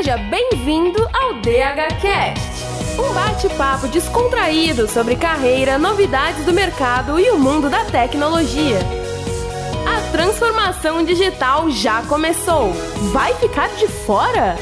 Seja bem-vindo ao DHCast, um bate-papo descontraído sobre carreira, novidades do mercado e o mundo da tecnologia. A transformação digital já começou. Vai ficar de fora?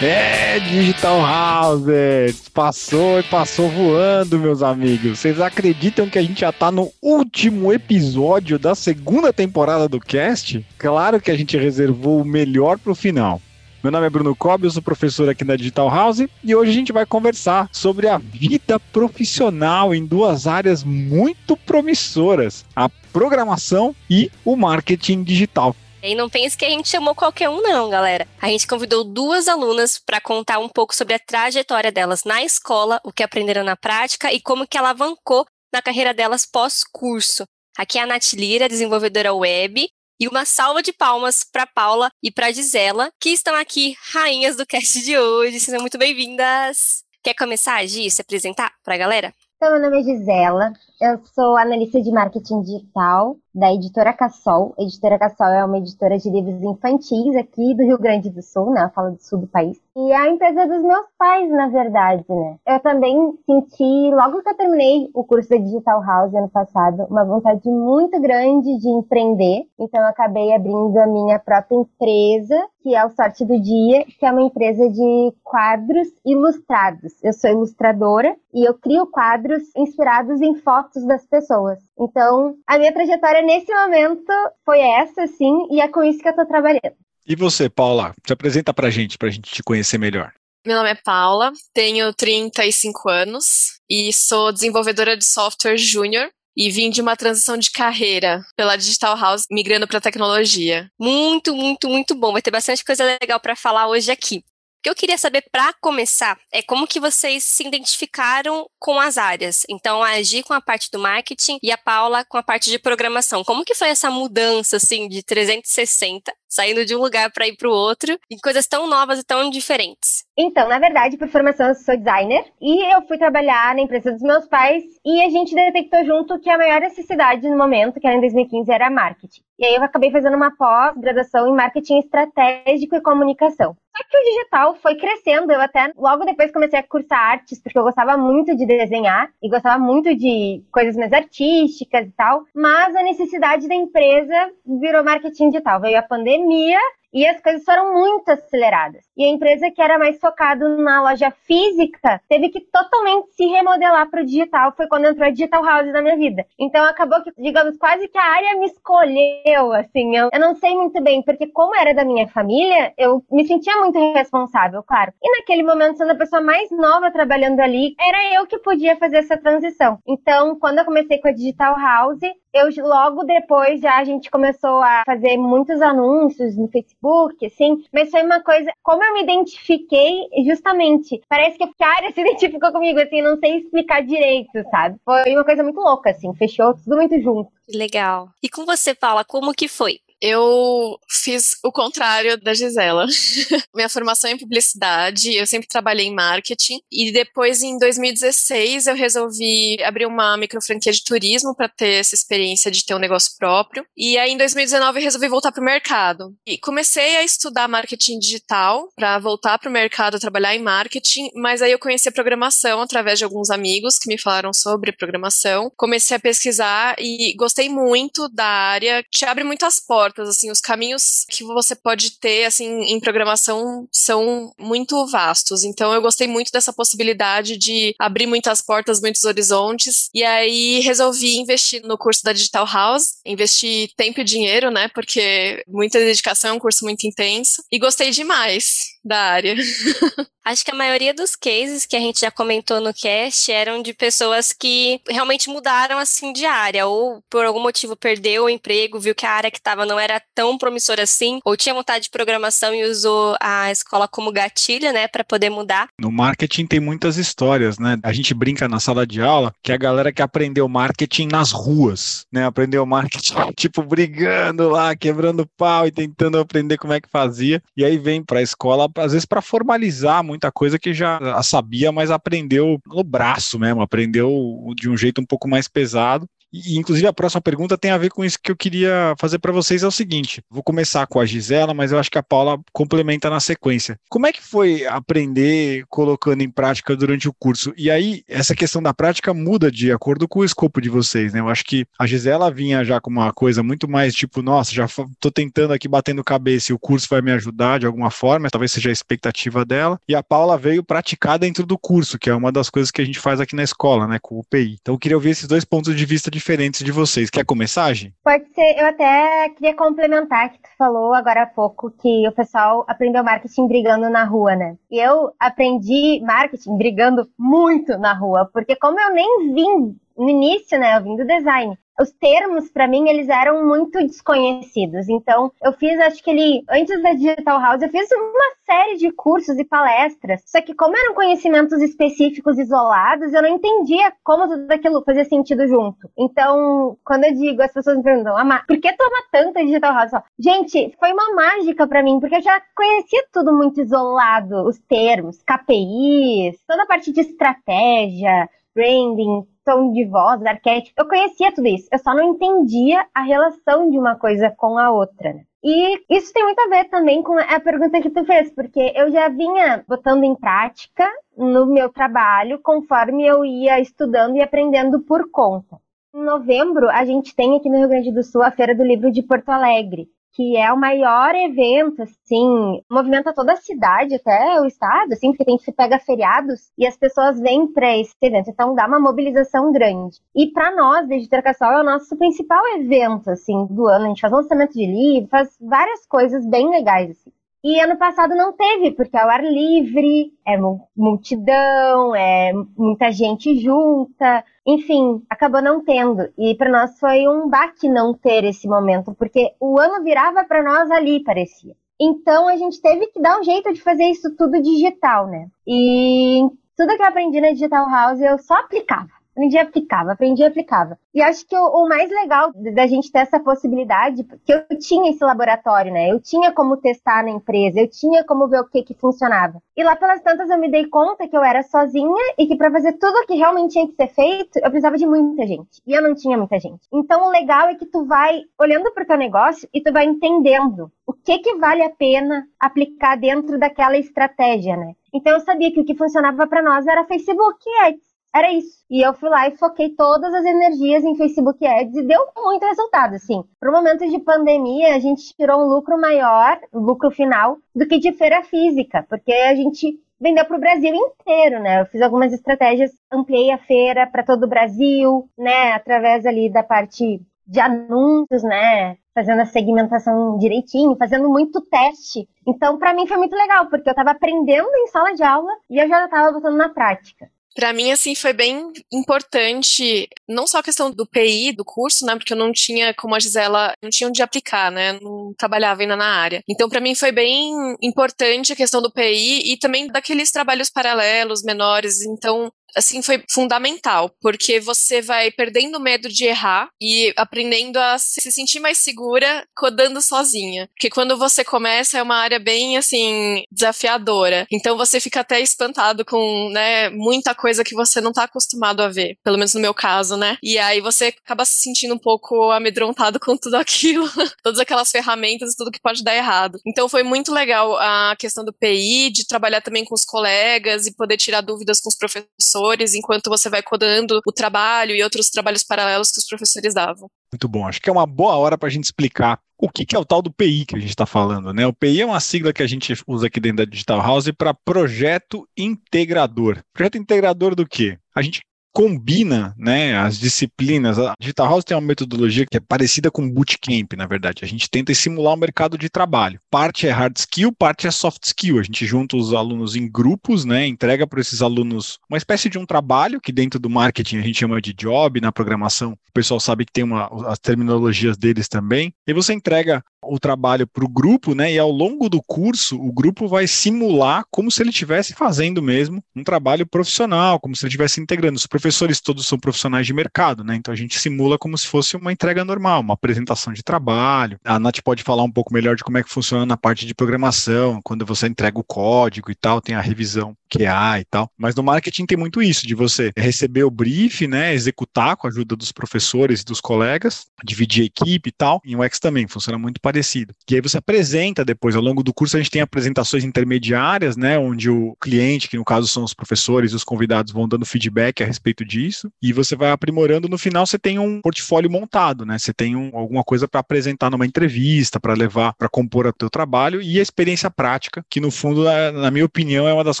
É, Digital House! Passou e passou voando, meus amigos. Vocês acreditam que a gente já tá no último episódio da segunda temporada do cast? Claro que a gente reservou o melhor pro final. Meu nome é Bruno Cobb, eu sou professor aqui na Digital House e hoje a gente vai conversar sobre a vida profissional em duas áreas muito promissoras: a programação e o marketing digital. E não pense que a gente chamou qualquer um, não, galera. A gente convidou duas alunas para contar um pouco sobre a trajetória delas na escola, o que aprenderam na prática e como que alavancou na carreira delas pós-curso. Aqui é a Nath Lira, desenvolvedora web, e uma salva de palmas para Paula e para Gisela, que estão aqui, rainhas do cast de hoje. Sejam muito bem-vindas. Quer começar, Gi, se apresentar para a galera? Então, meu nome é Gisela, eu sou analista de marketing digital da editora Cassol. A editora Cassol é uma editora de livros infantis aqui do Rio Grande do Sul, né? Fala do sul do país. E é a empresa dos meus pais, na verdade, né? Eu também senti, logo que eu terminei o curso da Digital House ano passado, uma vontade muito grande de empreender. Então, eu acabei abrindo a minha própria empresa, que é o Sorte do Dia, que é uma empresa de quadros ilustrados. Eu sou ilustradora e eu crio quadros inspirados em fotos das pessoas. Então, a minha trajetória nesse momento foi essa, sim, e é com isso que eu estou trabalhando. E você, Paula? Se apresenta pra gente, pra gente te conhecer melhor. Meu nome é Paula, tenho 35 anos e sou desenvolvedora de software júnior e vim de uma transição de carreira pela Digital House, migrando para tecnologia. Muito, muito, muito bom. Vai ter bastante coisa legal para falar hoje aqui. Que eu queria saber para começar é como que vocês se identificaram com as áreas. Então, a Agi com a parte do marketing e a Paula com a parte de programação. Como que foi essa mudança assim de 360 saindo de um lugar para ir para o outro, em coisas tão novas e tão diferentes. Então, na verdade, por formação eu sou designer e eu fui trabalhar na empresa dos meus pais e a gente detectou junto que a maior necessidade no momento, que era em 2015, era marketing. E aí eu acabei fazendo uma pós-graduação em marketing estratégico e comunicação. Só que o digital foi crescendo, eu até logo depois comecei a cursar artes, porque eu gostava muito de desenhar e gostava muito de coisas mais artísticas e tal, mas a necessidade da empresa virou marketing digital. Veio a pandemia pandemia e as coisas foram muito aceleradas. E a empresa que era mais focada na loja física teve que totalmente se remodelar para o digital. Foi quando entrou a Digital House na minha vida. Então acabou que, digamos, quase que a área me escolheu, assim. Eu, eu não sei muito bem, porque como era da minha família, eu me sentia muito responsável, claro. E naquele momento, sendo a pessoa mais nova trabalhando ali, era eu que podia fazer essa transição. Então, quando eu comecei com a Digital House, eu logo depois já a gente começou a fazer muitos anúncios no Facebook, assim, mas foi uma coisa, como eu me identifiquei, justamente, parece que a área se identificou comigo, assim, não sei explicar direito, sabe? Foi uma coisa muito louca, assim, fechou tudo muito junto. Legal. E com você, Paula, como que foi? Eu fiz o contrário da Gisela. Minha formação é em publicidade, eu sempre trabalhei em marketing e depois em 2016 eu resolvi abrir uma micro franquia de turismo para ter essa experiência de ter um negócio próprio. E aí em 2019 eu resolvi voltar para o mercado. E comecei a estudar marketing digital para voltar para o mercado, trabalhar em marketing, mas aí eu conheci a programação através de alguns amigos que me falaram sobre programação. Comecei a pesquisar e gostei muito da área, te abre muitas portas portas, assim, os caminhos que você pode ter, assim, em programação são muito vastos. Então eu gostei muito dessa possibilidade de abrir muitas portas, muitos horizontes. E aí resolvi investir no curso da Digital House, investir tempo e dinheiro, né? Porque muita dedicação, é um curso muito intenso. E gostei demais da área. Acho que a maioria dos cases que a gente já comentou no cast eram de pessoas que realmente mudaram assim de área, ou por algum motivo perdeu o emprego, viu que a área que estava não era tão promissora assim, ou tinha vontade de programação e usou a escola como gatilho, né, para poder mudar. No marketing tem muitas histórias, né? A gente brinca na sala de aula que a galera que aprendeu marketing nas ruas, né? Aprendeu marketing tipo brigando lá, quebrando pau e tentando aprender como é que fazia, e aí vem para a escola às vezes para formalizar muita coisa que já sabia, mas aprendeu no braço mesmo, aprendeu de um jeito um pouco mais pesado. E, inclusive, a próxima pergunta tem a ver com isso que eu queria fazer para vocês: é o seguinte. Vou começar com a Gisela, mas eu acho que a Paula complementa na sequência. Como é que foi aprender colocando em prática durante o curso? E aí, essa questão da prática muda de acordo com o escopo de vocês, né? Eu acho que a Gisela vinha já com uma coisa muito mais tipo, nossa, já tô tentando aqui batendo cabeça e o curso vai me ajudar de alguma forma, talvez seja a expectativa dela. E a Paula veio praticar dentro do curso, que é uma das coisas que a gente faz aqui na escola, né, com o PI. Então eu queria ouvir esses dois pontos de vista diferentes de vocês. Quer começar, Gi? Pode ser. Eu até queria complementar que tu falou agora há pouco que o pessoal aprendeu marketing brigando na rua, né? E eu aprendi marketing brigando muito na rua, porque como eu nem vim no início, né, eu vim do design os termos, para mim, eles eram muito desconhecidos. Então, eu fiz, acho que ele, antes da Digital House, eu fiz uma série de cursos e palestras. Só que, como eram conhecimentos específicos isolados, eu não entendia como tudo aquilo fazia sentido junto. Então, quando eu digo, as pessoas me perguntam, por que toma tanta Digital House? Gente, foi uma mágica para mim, porque eu já conhecia tudo muito isolado, os termos, KPIs, toda a parte de estratégia, branding, tom de voz, arquétipo. Eu conhecia tudo isso, eu só não entendia a relação de uma coisa com a outra. Né? E isso tem muito a ver também com a pergunta que tu fez, porque eu já vinha botando em prática no meu trabalho conforme eu ia estudando e aprendendo por conta. Em novembro, a gente tem aqui no Rio Grande do Sul a Feira do Livro de Porto Alegre que é o maior evento, assim, movimenta toda a cidade, até o estado, assim, porque tem que se pega feriados e as pessoas vêm para esse evento, então dá uma mobilização grande. E para nós, da Editora Cassol, é o nosso principal evento, assim, do ano. A gente faz lançamento de livro, faz várias coisas bem legais, assim. E ano passado não teve, porque é o ar livre, é multidão, é muita gente junta, enfim, acabou não tendo. E para nós foi um baque não ter esse momento, porque o ano virava para nós ali, parecia. Então a gente teve que dar um jeito de fazer isso tudo digital, né? E tudo que eu aprendi na Digital House eu só aplicava aprendi e aplicava, aprendi e aplicava. E acho que o, o, mais legal da gente ter essa possibilidade, porque eu tinha esse laboratório, né? Eu tinha como testar na empresa, eu tinha como ver o que que funcionava. E lá pelas tantas eu me dei conta que eu era sozinha e que para fazer tudo o que realmente tinha que ser feito, eu precisava de muita gente. E eu não tinha muita gente. Então o legal é que tu vai olhando pro teu negócio e tu vai entendendo o que que vale a pena aplicar dentro daquela estratégia, né? Então eu sabia que o que funcionava para nós era Facebook Ads. Era isso. E eu fui lá e foquei todas as energias em Facebook Ads e deu muito resultado, assim. Pro momento de pandemia, a gente tirou um lucro maior, um lucro final, do que de feira física, porque a gente vendeu para o Brasil inteiro, né? Eu fiz algumas estratégias, ampliei a feira para todo o Brasil, né? Através ali da parte de anúncios, né? Fazendo a segmentação direitinho, fazendo muito teste. Então, para mim foi muito legal, porque eu estava aprendendo em sala de aula e eu já estava botando na prática. Para mim, assim, foi bem importante, não só a questão do PI, do curso, né, porque eu não tinha, como a Gisela, não tinha onde aplicar, né, não trabalhava ainda na área. Então, para mim, foi bem importante a questão do PI e também daqueles trabalhos paralelos, menores. Então, assim, foi fundamental, porque você vai perdendo medo de errar e aprendendo a se sentir mais segura codando sozinha. Porque quando você começa é uma área bem, assim, desafiadora. Então você fica até espantado com, né, muita coisa que você não tá acostumado a ver. Pelo menos no meu caso, né? E aí você acaba se sentindo um pouco amedrontado com tudo aquilo, todas aquelas ferramentas e tudo que pode dar errado. Então foi muito legal a questão do PI, de trabalhar também com os colegas e poder tirar dúvidas com os professores professores enquanto você vai codando o trabalho e outros trabalhos paralelos que os professores davam. Muito bom. Acho que é uma boa hora para a gente explicar o que, que, é o tal do PI que a gente está falando, né? O PI é uma sigla que a gente usa aqui dentro da Digital House para projeto integrador. Projeto integrador do quê? A gente combina né, as disciplinas. A Digital House tem uma metodologia que é parecida com bootcamp, na verdade. A gente tenta simular o mercado de trabalho. Parte é hard skill, parte é soft skill. A gente junta os alunos em grupos, né, entrega para esses alunos uma espécie de um trabalho, que dentro do marketing a gente chama de job, na programação o pessoal sabe que tem uma, as terminologias deles também. E você entrega o trabalho para o grupo, né? E ao longo do curso, o grupo vai simular como se ele estivesse fazendo mesmo um trabalho profissional, como se ele estivesse integrando. Os professores todos são profissionais de mercado, né? Então a gente simula como se fosse uma entrega normal, uma apresentação de trabalho. A Nath pode falar um pouco melhor de como é que funciona na parte de programação, quando você entrega o código e tal, tem a revisão QA e tal. Mas no marketing tem muito isso, de você receber o brief, né, executar com a ajuda dos professores e dos colegas, dividir a equipe e tal. Em UX também funciona muito parecido. E aí você apresenta depois, ao longo do curso a gente tem apresentações intermediárias, né, onde o cliente, que no caso são os professores e os convidados, vão dando feedback a respeito disso, e você vai aprimorando. No final você tem um portfólio montado, né? Você tem um, alguma coisa para apresentar numa entrevista, para levar, para compor o teu trabalho e a experiência prática, que no fundo, na minha opinião, é uma das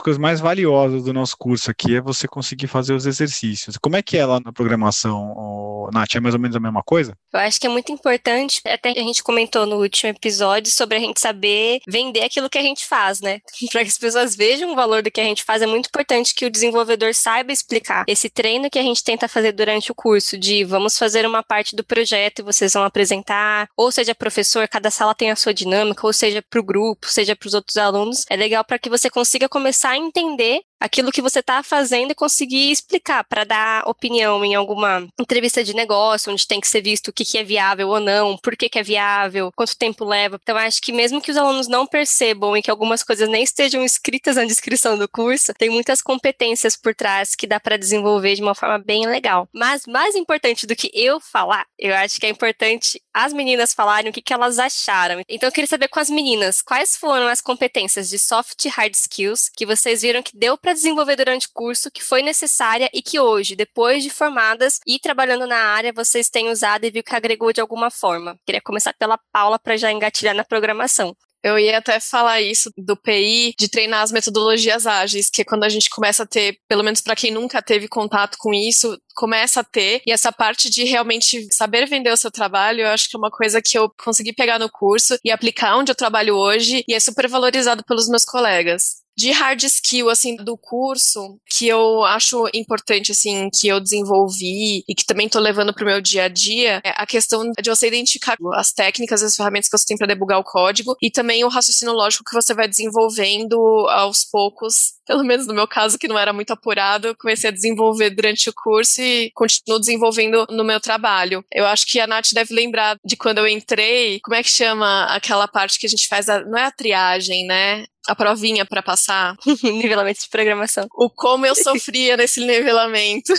coisas mais valiosas do nosso curso aqui, é você conseguir fazer os exercícios. Como é que é lá na programação, Nath? É mais ou menos a mesma coisa? Eu acho que é muito importante, até a gente comentou no último episódio sobre a gente saber vender aquilo que a gente faz, né? para que as pessoas vejam o valor do que a gente faz, é muito importante que o desenvolvedor saiba explicar esse treino que a gente tenta fazer durante o curso, de vamos fazer uma parte do projeto e vocês vão apresentar, ou seja, professor, cada sala tem a sua dinâmica, ou seja, para o grupo, seja para os outros alunos. É legal para que você consiga começar a entender entender aquilo que você está fazendo e conseguir explicar para dar opinião em alguma entrevista de negócio, onde tem que ser visto o que, que é viável ou não, por que, que é viável, quanto tempo leva. Então, acho que mesmo que os alunos não percebam e que algumas coisas nem estejam escritas na descrição do curso, tem muitas competências por trás que dá para desenvolver de uma forma bem legal. Mas mais importante do que eu falar, eu acho que é importante as meninas falarem o que, que elas acharam. Então, eu queria saber com as meninas, quais foram as competências de soft e hard skills que vocês viram que deu para desenvolver durante o curso que foi necessária e que hoje, depois de formadas e trabalhando na área, vocês têm usado e viu que agregou de alguma forma? Queria começar pela Paula para já engatilhar na programação. Eu ia até falar isso do PI, de treinar as metodologias ágeis, que é quando a gente começa a ter, pelo menos para quem nunca teve contato com isso, começa a ter. E essa parte de realmente saber vender o seu trabalho, eu acho que é uma coisa que eu consegui pegar no curso e aplicar onde eu trabalho hoje, e é super valorizado pelos meus colegas de hard skill, assim, do curso, que eu acho importante, assim, que eu desenvolvi e que também tô levando pro meu dia a dia, é a questão de você identificar as técnicas, as ferramentas que você tem para debugar o código e também o raciocínio lógico que você vai desenvolvendo aos poucos pelo menos no meu caso, que não era muito apurado, eu comecei a desenvolver durante o curso e continuo desenvolvendo no meu trabalho. Eu acho que a Nath deve lembrar de quando eu entrei, como é que chama aquela parte que a gente faz, a, não é a triagem, né? A provinha para passar. nivelamento de programação. O como eu sofria nesse nivelamento.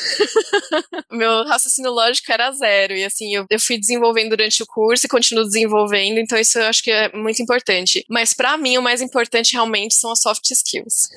Meu raciocínio lógico era zero. E assim, eu, eu fui desenvolvendo durante o curso e continuo desenvolvendo, então isso eu acho que é muito importante. Mas para mim, o mais importante realmente são as soft skills.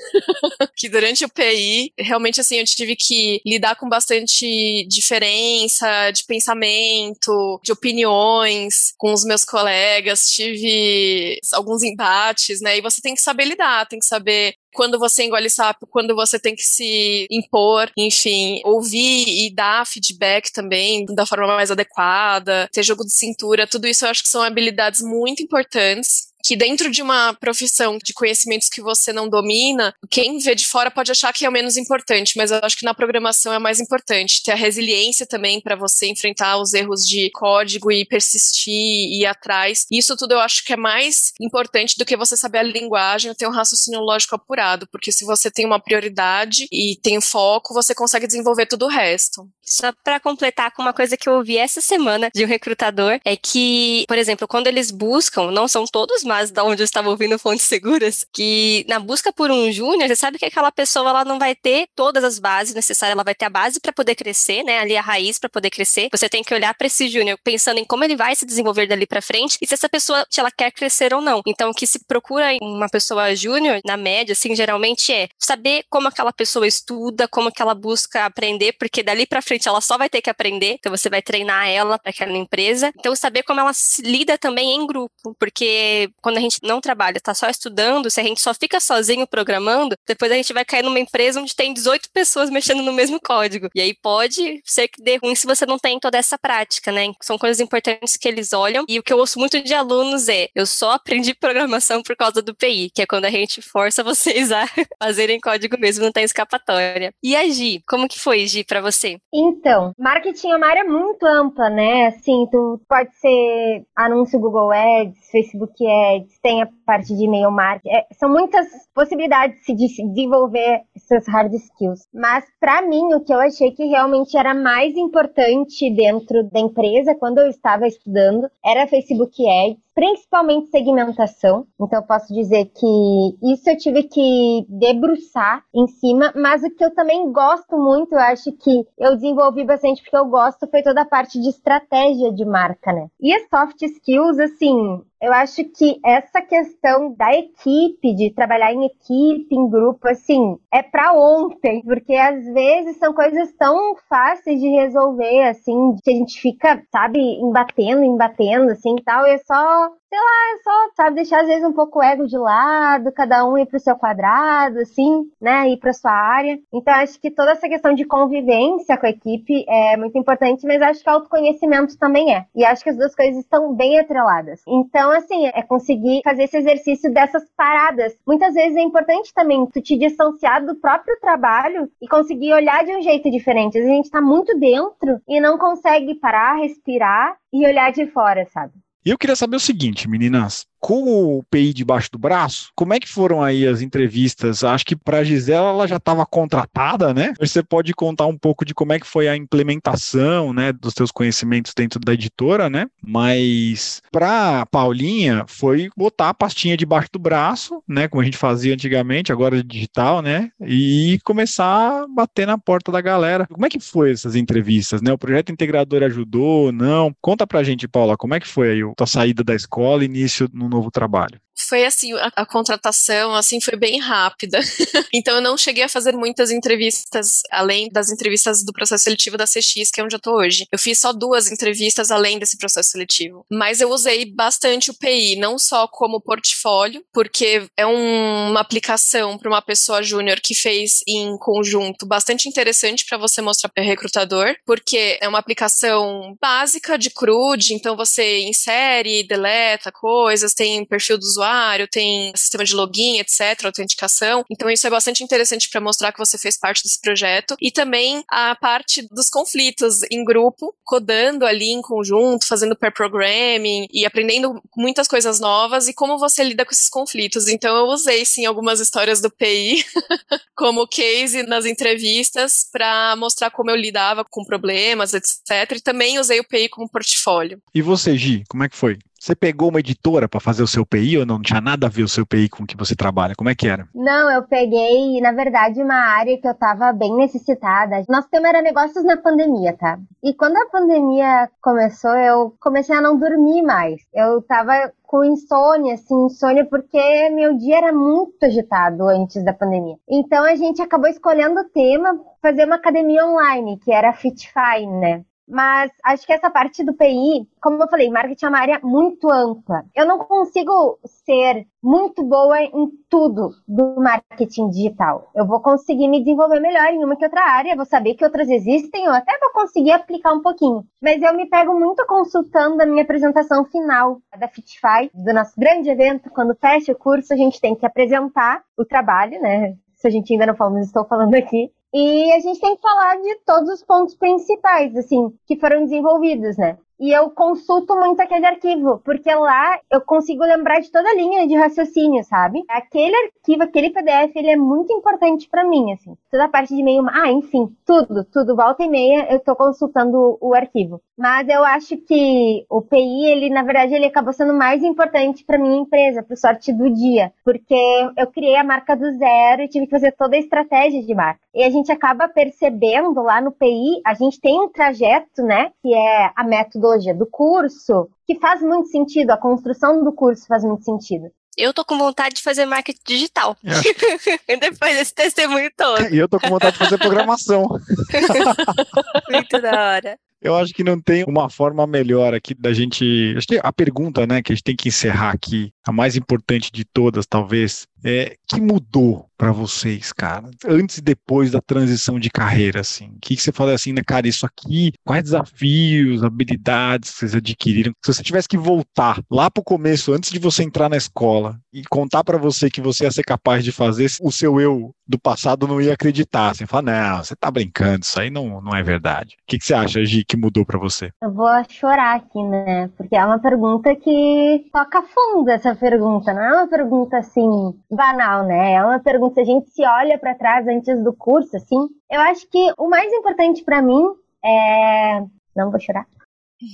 que durante o PI, realmente assim, eu tive que lidar com bastante diferença de pensamento, de opiniões com os meus colegas, tive alguns embates, né? E você tem que saber lidar, tem que saber quando você engole sapo, quando você tem que se impor, enfim, ouvir e dar feedback também da forma mais adequada, ter jogo de cintura, tudo isso eu acho que são habilidades muito importantes que dentro de uma profissão de conhecimentos que você não domina, quem vê de fora pode achar que é o menos importante, mas eu acho que na programação é mais importante ter a resiliência também para você enfrentar os erros de código e persistir e ir atrás. Isso tudo eu acho que é mais importante do que você saber a linguagem ou ter um raciocínio lógico apurado, porque se você tem uma prioridade e tem foco, você consegue desenvolver tudo o resto. Só para completar com uma coisa que eu ouvi essa semana de um recrutador é que, por exemplo, quando eles buscam, não são todos mas da onde eu estava ouvindo fontes seguras, que na busca por um júnior, você sabe que aquela pessoa ela não vai ter todas as bases necessárias, ela vai ter a base para poder crescer, né? Ali a raiz para poder crescer. Você tem que olhar para esse júnior pensando em como ele vai se desenvolver dali para frente e se essa pessoa ela quer crescer ou não. Então, que se procura uma pessoa júnior, na média, assim, geralmente é saber como aquela pessoa estuda, como que ela busca aprender, porque dali para frente ela só vai ter que aprender, então você vai treinar ela para aquela empresa. Então, saber como ela se lida também em grupo, porque quando a gente não trabalha, está só estudando, se a gente só fica sozinho programando, depois a gente vai cair numa empresa onde tem 18 pessoas mexendo no mesmo código. E aí pode ser que dê ruim se você não tem toda essa prática, né? São coisas importantes que eles olham. E o que eu ouço muito de alunos é: eu só aprendi programação por causa do PI, que é quando a gente força vocês a fazerem código mesmo, não tem escapatória. E a Gi, como que foi, Gi, para você? Então, marketing é uma área muito ampla, né? Assim, tu pode ser anúncio Google Ads, Facebook Ads, tem a parte de e-mail marketing. É, são muitas possibilidades de se desenvolver essas hard skills. Mas, para mim, o que eu achei que realmente era mais importante dentro da empresa, quando eu estava estudando, era Facebook Ads principalmente segmentação. Então, posso dizer que isso eu tive que debruçar em cima, mas o que eu também gosto muito, eu acho que eu desenvolvi bastante porque eu gosto, foi toda a parte de estratégia de marca, né? E as soft skills, assim, eu acho que essa questão da equipe, de trabalhar em equipe, em grupo, assim, é para ontem, porque às vezes são coisas tão fáceis de resolver, assim, que a gente fica, sabe, embatendo, embatendo, assim, tal, e é só sei lá, é só, sabe, deixar às vezes um pouco o ego de lado, cada um ir pro seu quadrado, assim, né, ir pra sua área. Então, acho que toda essa questão de convivência com a equipe é muito importante, mas acho que autoconhecimento também é. E acho que as duas coisas estão bem atreladas. Então, assim, é conseguir fazer esse exercício dessas paradas. Muitas vezes é importante também tu te distanciar do próprio trabalho e conseguir olhar de um jeito diferente. A gente tá muito dentro e não consegue parar, respirar e olhar de fora, sabe? E eu queria saber o seguinte, meninas com o PI debaixo do braço, como é que foram aí as entrevistas? Acho que para a Gisela ela já estava contratada, né? Você pode contar um pouco de como é que foi a implementação, né, dos seus conhecimentos dentro da editora, né? Mas para Paulinha foi botar a pastinha debaixo do braço, né, como a gente fazia antigamente, agora é digital, né? E começar a bater na porta da galera. Como é que foi essas entrevistas, né? O projeto integrador ajudou, não? Conta pra gente, Paula, como é que foi aí a tua saída da escola, início no novo trabalho? Foi assim, a, a contratação assim foi bem rápida. então eu não cheguei a fazer muitas entrevistas além das entrevistas do processo seletivo da CX, que é onde eu tô hoje. Eu fiz só duas entrevistas além desse processo seletivo. Mas eu usei bastante o PI, não só como portfólio, porque é um, uma aplicação para uma pessoa júnior que fez em conjunto bastante interessante para você mostrar para recrutador, porque é uma aplicação básica de CRUD, então você insere, deleta coisas, tem perfil do usuário, tem sistema de login, etc., autenticação. Então isso é bastante interessante para mostrar que você fez parte desse projeto. E também a parte dos conflitos em grupo, codando ali em conjunto, fazendo pair programming e aprendendo muitas coisas novas e como você lida com esses conflitos. Então eu usei sim algumas histórias do PI como case nas entrevistas para mostrar como eu lidava com problemas, etc. E também usei o PI como portfólio. E você, Gi, como é que foi? Você pegou uma editora para fazer o seu PI ou não? Não tinha nada a ver o seu PI com o que você trabalha? Como é que era? Não, eu peguei, na verdade, uma área que eu tava bem necessitada. Nosso tema era negócios na pandemia, tá? E quando a pandemia começou, eu comecei a não dormir mais. Eu tava com insônia, assim, insônia porque meu dia era muito agitado antes da pandemia. Então a gente acabou escolhendo o tema fazer uma academia online, que era a Fitfy, né? Mas acho que essa parte do PI, como eu falei, marketing é uma área muito ampla. Eu não consigo ser muito boa em tudo do marketing digital. Eu vou conseguir me desenvolver melhor em uma que outra área, vou saber que outras existem, eu até vou conseguir aplicar um pouquinho. Mas eu me pego muito consultando a minha apresentação final da Fitify, do nosso grande evento. Quando fecha o curso, a gente tem que apresentar o trabalho, né? Se a gente ainda não falou, mas estou falando aqui. E a gente tem que falar de todos os pontos principais, assim, que foram desenvolvidos, né? E eu consulto muito aquele arquivo, porque lá eu consigo lembrar de toda a linha de raciocínio, sabe? Aquele arquivo, aquele PDF, ele é muito importante para mim, assim. Toda a parte de meio, ah, enfim, tudo, tudo, volta e meia, eu tô consultando o arquivo. Mas eu acho que o PI, ele, na verdade, ele acabou sendo mais importante para minha empresa, pro sorte do dia, porque eu criei a marca do zero e tive que fazer toda a estratégia de marca. E a gente acaba percebendo lá no PI, a gente tem um trajeto, né, que é a método metodologia do curso, que faz muito sentido, a construção do curso faz muito sentido. Eu tô com vontade de fazer marketing digital. É. Depois desse testemunho todo. E eu tô com vontade de fazer programação. muito da hora. Eu acho que não tem uma forma melhor aqui da gente. Acho que a pergunta, né, que a gente tem que encerrar aqui, a mais importante de todas, talvez, é que mudou para vocês, cara, antes e depois da transição de carreira, assim? O que, que você fala assim, né, cara, isso aqui, quais desafios, habilidades vocês adquiriram? Se você tivesse que voltar lá pro começo, antes de você entrar na escola, e contar para você que você ia ser capaz de fazer, o seu eu do passado não ia acreditar. Você fala, não, você tá brincando, isso aí não, não é verdade. O que, que você acha, Gi, que mudou para você? Eu vou chorar aqui, né? Porque é uma pergunta que toca fundo essa pergunta, não é uma pergunta assim banal, né? É uma pergunta se a gente se olha para trás antes do curso, assim. Eu acho que o mais importante para mim é não vou chorar.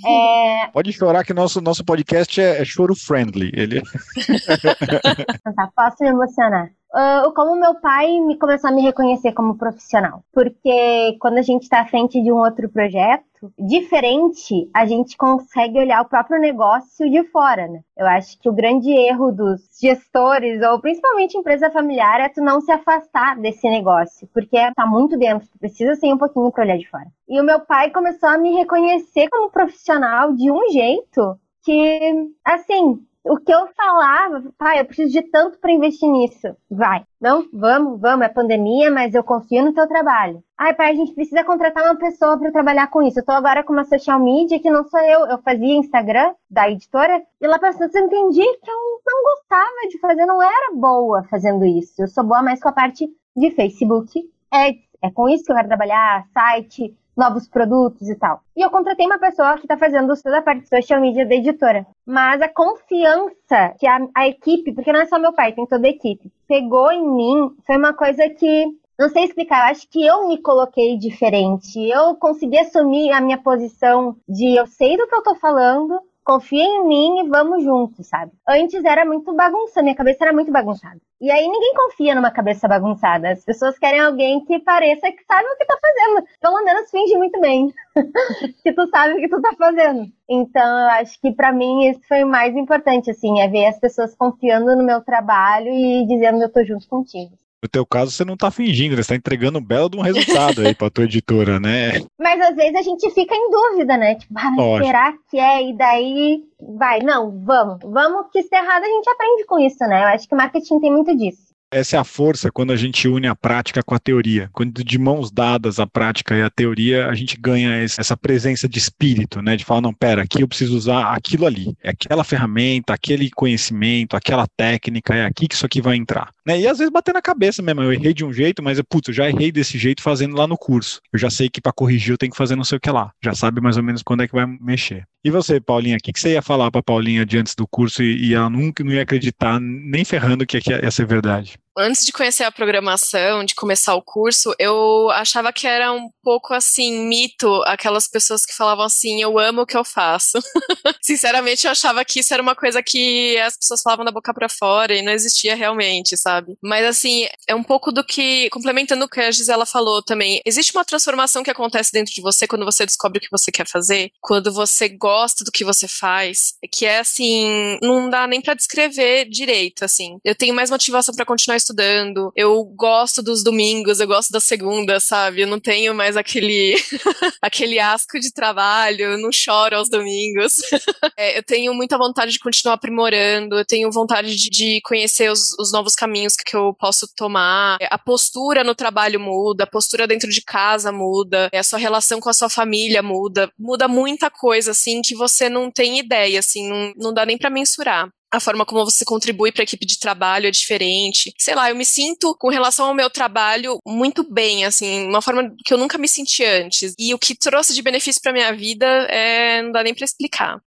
É... Pode chorar que nosso, nosso podcast é, é choro friendly. Ele... então tá, posso me emocionar uh, como meu pai me começou a me reconhecer como profissional. Porque quando a gente está à frente de um outro projeto, diferente, a gente consegue olhar o próprio negócio de fora, né? Eu acho que o grande erro dos gestores, ou principalmente empresa familiar, é tu não se afastar desse negócio, porque tá muito dentro, tu precisa ser um pouquinho para olhar de fora. E o meu pai começou a me reconhecer como profissional de um jeito que, assim, o que eu falava, pai, eu preciso de tanto para investir nisso. Vai. Não, vamos, vamos, é pandemia, mas eu confio no teu trabalho. Ai, pai, a gente precisa contratar uma pessoa para trabalhar com isso. Eu tô agora com uma social media que não sou eu. Eu fazia Instagram da editora e lá passando eu entendi que eu não gostava de fazer, não era boa fazendo isso. Eu sou boa mais com a parte de Facebook, É, É com isso que eu quero trabalhar, site, novos produtos e tal. E eu contratei uma pessoa que está fazendo toda a parte de social media da editora. Mas a confiança que a, a equipe, porque não é só meu pai, tem toda a equipe, pegou em mim, foi uma coisa que não sei explicar, acho que eu me coloquei diferente. Eu consegui assumir a minha posição de eu sei do que eu tô falando, confia em mim e vamos juntos, sabe? Antes era muito bagunça, minha cabeça era muito bagunçada. E aí ninguém confia numa cabeça bagunçada. As pessoas querem alguém que pareça que sabe o que tá fazendo. Pelo menos finge muito bem que tu sabe o que tu tá fazendo. Então, eu acho que para mim isso foi o mais importante, assim, é ver as pessoas confiando no meu trabalho e dizendo eu tô junto contigo. No teu caso, você não tá fingindo, você tá entregando um belo de um resultado aí pra tua editora, né? Mas às vezes a gente fica em dúvida, né? Tipo, ah, será que é? E daí vai, não, vamos. Vamos, que se errado a gente aprende com isso, né? Eu acho que marketing tem muito disso. Essa é a força quando a gente une a prática com a teoria. Quando de mãos dadas a prática e a teoria, a gente ganha essa presença de espírito, né? De falar, não, pera, aqui eu preciso usar aquilo ali. É aquela ferramenta, aquele conhecimento, aquela técnica, é aqui que isso aqui vai entrar. Né? E às vezes bater na cabeça mesmo, eu errei de um jeito, mas, putz, eu já errei desse jeito fazendo lá no curso. Eu já sei que para corrigir eu tenho que fazer não sei o que lá. Já sabe mais ou menos quando é que vai mexer. E você, Paulinha, o que, que você ia falar para Paulinha de antes do curso e, e ela nunca não ia acreditar, nem ferrando que ia ser verdade? Antes de conhecer a programação, de começar o curso, eu achava que era um pouco assim, mito, aquelas pessoas que falavam assim, eu amo o que eu faço. Sinceramente, eu achava que isso era uma coisa que as pessoas falavam da boca para fora e não existia realmente, sabe? Mas assim, é um pouco do que, complementando o que a Gisela falou também, existe uma transformação que acontece dentro de você quando você descobre o que você quer fazer, quando você gosta do que você faz, que é assim, não dá nem para descrever direito, assim. Eu tenho mais motivação para continuar estudando. Eu gosto dos domingos, eu gosto da segunda, sabe? Eu não tenho mais aquele aquele asco de trabalho, eu não choro aos domingos. é, eu tenho muita vontade de continuar aprimorando, eu tenho vontade de, de conhecer os, os, novos caminhos que eu posso tomar. A postura no trabalho muda, a postura dentro de casa muda, a sua relação com a sua família muda, muda muita coisa assim que você não tem ideia, assim, não, não dá nem para mensurar a forma como você contribui para a equipe de trabalho é diferente. Sei lá, eu me sinto com relação ao meu trabalho muito bem, assim, uma forma que eu nunca me senti antes. E o que trouxe de benefício para minha vida é não dá nem para explicar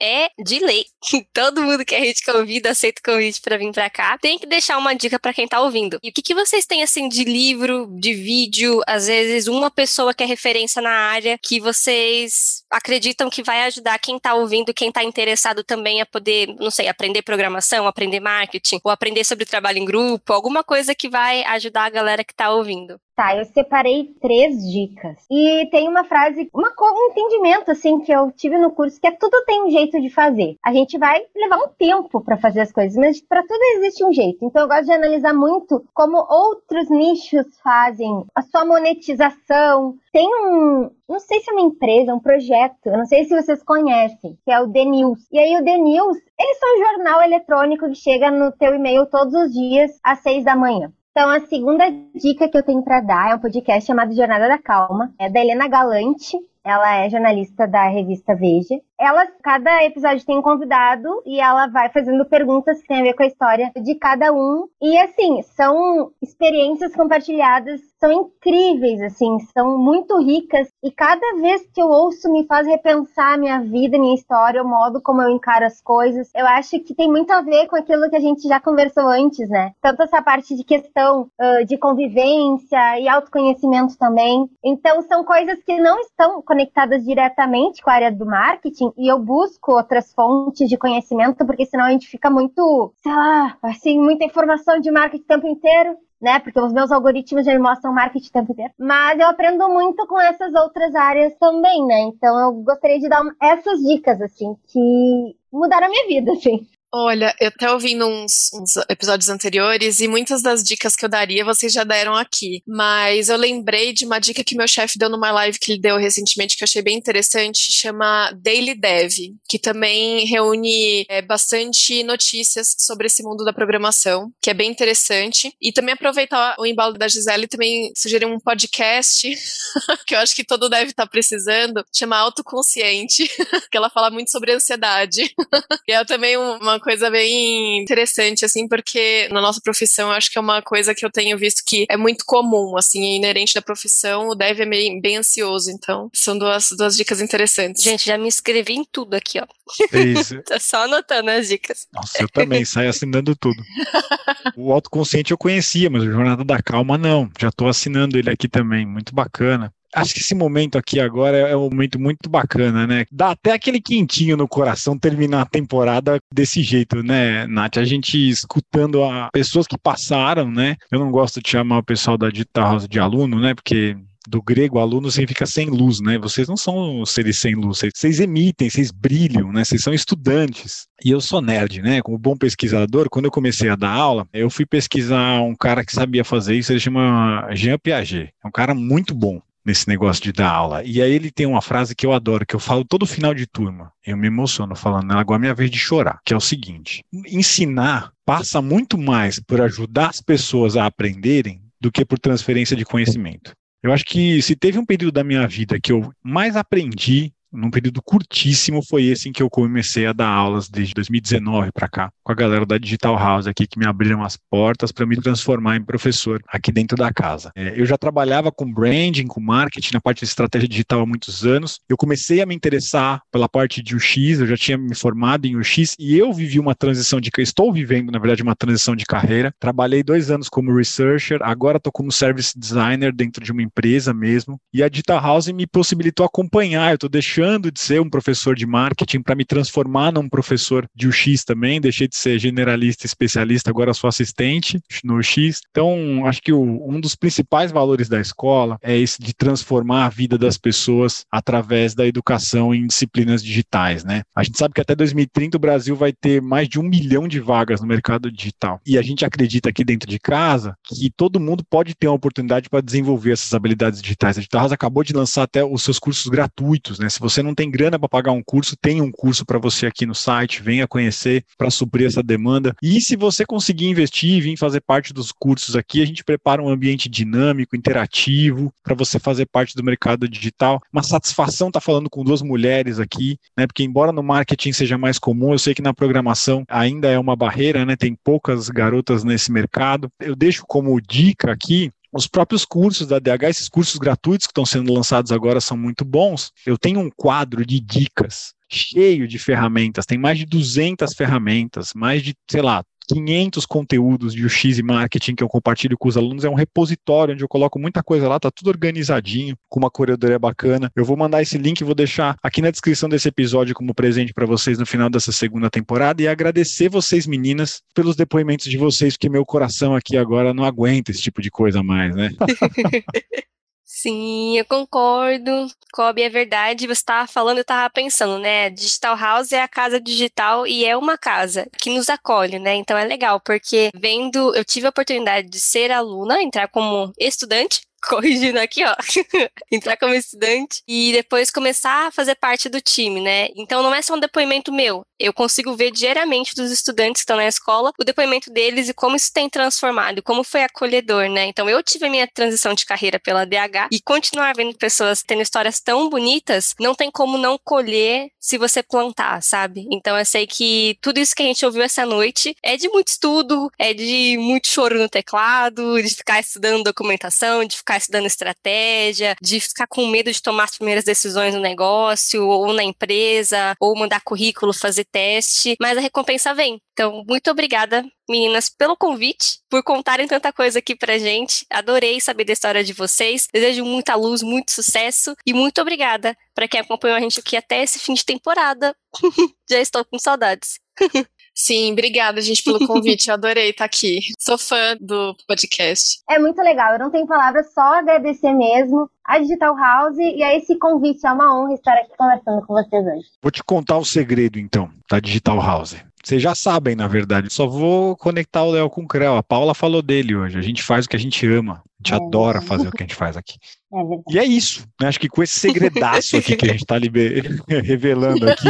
é de lei. Todo mundo que a gente convida, aceita o convite para vir para cá, tem que deixar uma dica para quem tá ouvindo. E o que, que vocês têm assim de livro, de vídeo, às vezes uma pessoa que é referência na área que vocês acreditam que vai ajudar quem tá ouvindo, quem tá interessado também a poder, não sei, aprender programação, aprender marketing, ou aprender sobre trabalho em grupo, alguma coisa que vai ajudar a galera que tá ouvindo. Tá, eu separei três dicas. E tem uma frase, uma, um entendimento, assim, que eu tive no curso, que é tudo tem um jeito de fazer. A gente vai levar um tempo para fazer as coisas, mas para tudo existe um jeito. Então eu gosto de analisar muito como outros nichos fazem a sua monetização. Tem um, não sei se é uma empresa, um projeto, eu não sei se vocês conhecem, que é o The News. E aí o The News, eles são um jornal eletrônico que chega no teu e-mail todos os dias às seis da manhã. Então, a segunda dica que eu tenho para dar é um podcast chamado Jornada da Calma, é da Helena Galante, ela é jornalista da revista Veja. Ela, cada episódio tem um convidado e ela vai fazendo perguntas que tem a ver com a história de cada um. E assim, são experiências compartilhadas, são incríveis, assim, são muito ricas. E cada vez que eu ouço me faz repensar a minha vida, minha história, o modo como eu encaro as coisas. Eu acho que tem muito a ver com aquilo que a gente já conversou antes, né? Tanto essa parte de questão uh, de convivência e autoconhecimento também. Então, são coisas que não estão conectadas diretamente com a área do marketing e eu busco outras fontes de conhecimento, porque senão a gente fica muito, sei lá, assim, muita informação de marketing o tempo inteiro né? Porque os meus algoritmos já mostram marketing o tempo inteiro. Mas eu aprendo muito com essas outras áreas também, né? Então eu gostaria de dar essas dicas, assim, que mudaram a minha vida, assim. Olha, eu até ouvindo uns, uns, episódios anteriores e muitas das dicas que eu daria vocês já deram aqui. Mas eu lembrei de uma dica que meu chefe deu numa live que ele deu recentemente que eu achei bem interessante, chama Daily Dev, que também reúne é, bastante notícias sobre esse mundo da programação, que é bem interessante. E também aproveitar o embalo da Gisele e também sugerir um podcast que eu acho que todo deve estar tá precisando, chama Autoconsciente, que ela fala muito sobre ansiedade. e é também uma coisa bem interessante, assim, porque na nossa profissão eu acho que é uma coisa que eu tenho visto que é muito comum, assim, é inerente da profissão, o dev é bem, bem ansioso, então são duas, duas dicas interessantes. Gente, já me inscrevi em tudo aqui, ó. É isso. Tô só anotando as dicas. Nossa, eu também, saio assinando tudo. o autoconsciente eu conhecia, mas o Jornada da Calma não. Já tô assinando ele aqui também, muito bacana. Acho que esse momento aqui agora é um momento muito bacana, né? Dá até aquele quentinho no coração terminar a temporada desse jeito, né, Nath? A gente escutando a pessoas que passaram, né? Eu não gosto de chamar o pessoal da Dita House de aluno, né? Porque do grego aluno significa sem luz, né? Vocês não são seres sem luz, vocês emitem, vocês brilham, né? Vocês são estudantes. E eu sou nerd, né? Como bom pesquisador, quando eu comecei a dar aula, eu fui pesquisar um cara que sabia fazer isso, ele chama Jean Piaget. É um cara muito bom nesse negócio de dar aula. E aí ele tem uma frase que eu adoro, que eu falo todo final de turma. Eu me emociono falando, agora é minha vez de chorar, que é o seguinte: ensinar passa muito mais por ajudar as pessoas a aprenderem do que por transferência de conhecimento. Eu acho que se teve um período da minha vida que eu mais aprendi num período curtíssimo, foi esse em que eu comecei a dar aulas desde 2019 para cá, com a galera da Digital House aqui, que me abriram as portas para me transformar em professor aqui dentro da casa. É, eu já trabalhava com branding, com marketing, na parte de estratégia digital há muitos anos. Eu comecei a me interessar pela parte de UX, eu já tinha me formado em UX e eu vivi uma transição de estou vivendo, na verdade, uma transição de carreira. Trabalhei dois anos como researcher, agora estou como service designer dentro de uma empresa mesmo. E a Digital House me possibilitou acompanhar. Eu estou deixando deixando de ser um professor de marketing para me transformar num professor de UX também. Deixei de ser generalista, especialista, agora sou assistente no UX. Então, acho que o, um dos principais valores da escola é esse de transformar a vida das pessoas através da educação em disciplinas digitais, né? A gente sabe que até 2030 o Brasil vai ter mais de um milhão de vagas no mercado digital. E a gente acredita aqui dentro de casa que todo mundo pode ter uma oportunidade para desenvolver essas habilidades digitais. A Digital House acabou de lançar até os seus cursos gratuitos, né? Se você você não tem grana para pagar um curso, tem um curso para você aqui no site, venha conhecer para suprir essa demanda. E se você conseguir investir e vir fazer parte dos cursos aqui, a gente prepara um ambiente dinâmico, interativo, para você fazer parte do mercado digital. Uma satisfação estar tá falando com duas mulheres aqui, né? Porque embora no marketing seja mais comum, eu sei que na programação ainda é uma barreira, né? Tem poucas garotas nesse mercado. Eu deixo como dica aqui os próprios cursos da DH, esses cursos gratuitos que estão sendo lançados agora são muito bons. Eu tenho um quadro de dicas cheio de ferramentas, tem mais de 200 ferramentas, mais de, sei lá, 500 conteúdos de UX e marketing que eu compartilho com os alunos. É um repositório onde eu coloco muita coisa lá, tá tudo organizadinho, com uma curadoria bacana. Eu vou mandar esse link, vou deixar aqui na descrição desse episódio como presente para vocês no final dessa segunda temporada e agradecer vocês, meninas, pelos depoimentos de vocês, porque meu coração aqui agora não aguenta esse tipo de coisa mais, né? Sim, eu concordo. Kobe, é verdade. Você estava falando, eu estava pensando, né? Digital House é a casa digital e é uma casa que nos acolhe, né? Então é legal, porque vendo, eu tive a oportunidade de ser aluna, entrar como estudante corrigindo aqui, ó, entrar como estudante e depois começar a fazer parte do time, né? Então não é só um depoimento meu, eu consigo ver diariamente dos estudantes que estão na escola o depoimento deles e como isso tem transformado, como foi acolhedor, né? Então eu tive a minha transição de carreira pela DH e continuar vendo pessoas tendo histórias tão bonitas, não tem como não colher se você plantar, sabe? Então eu sei que tudo isso que a gente ouviu essa noite é de muito estudo, é de muito choro no teclado, de ficar estudando documentação, de ficar estudando estratégia, de ficar com medo de tomar as primeiras decisões no negócio ou na empresa, ou mandar currículo, fazer teste, mas a recompensa vem. Então, muito obrigada, meninas, pelo convite, por contarem tanta coisa aqui pra gente. Adorei saber da história de vocês. Desejo muita luz, muito sucesso e muito obrigada para quem acompanhou a gente aqui até esse fim de temporada. Já estou com saudades. Sim, obrigada, gente, pelo convite. Eu adorei estar aqui. Sou fã do podcast. É muito legal. Eu não tenho palavras, só agradecer mesmo a Digital House e a esse convite. É uma honra estar aqui conversando com vocês hoje. Vou te contar o segredo, então, da Digital House. Vocês já sabem, na verdade. Só vou conectar o Léo com o Creu. A Paula falou dele hoje. A gente faz o que a gente ama. A gente é adora verdade. fazer o que a gente faz aqui. É e é isso. Né? Acho que com esse segredaço aqui que a gente está revelando aqui,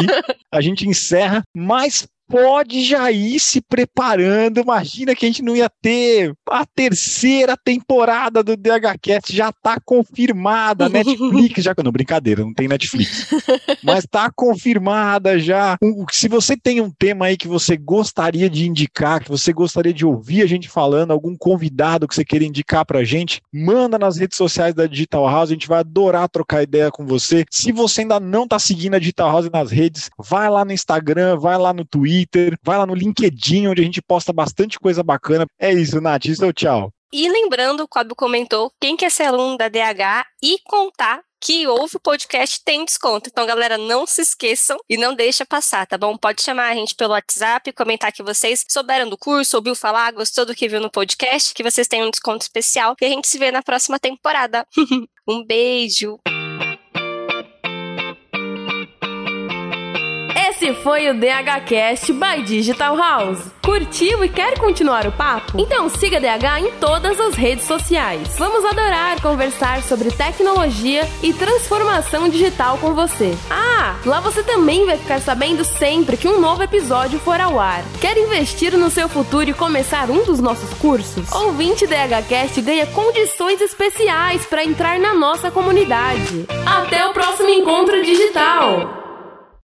a gente encerra. Mas pode já ir se preparando. Imagina que a gente não ia ter a terceira temporada do DHCast, já tá confirmada. Netflix já. Não, brincadeira, não tem Netflix. Mas tá confirmada já. Se você tem um tema aí que você gostaria de indicar, que você gostaria de ouvir a gente falando, algum convidado que você queira indicar pra gente, manda nas redes sociais da Digital House. A gente vai adorar trocar ideia com você. Se você ainda não tá seguindo a Digital House nas redes, vai lá no Instagram, vai lá no Twitter Twitter, vai lá no LinkedIn, onde a gente posta bastante coisa bacana. É isso, Nath. Isso é o tchau. E lembrando, o Cláudio comentou, quem quer ser aluno da DH e contar que ouve o podcast tem desconto. Então, galera, não se esqueçam e não deixa passar, tá bom? Pode chamar a gente pelo WhatsApp, comentar que vocês souberam do curso, ouviu falar, gostou do que viu no podcast, que vocês têm um desconto especial e a gente se vê na próxima temporada. um beijo! Esse foi o DHCast by Digital House. Curtiu e quer continuar o papo? Então siga DH em todas as redes sociais. Vamos adorar conversar sobre tecnologia e transformação digital com você. Ah, lá você também vai ficar sabendo sempre que um novo episódio for ao ar. Quer investir no seu futuro e começar um dos nossos cursos? Ouvinte DHCast ganha condições especiais para entrar na nossa comunidade. Até o próximo encontro digital!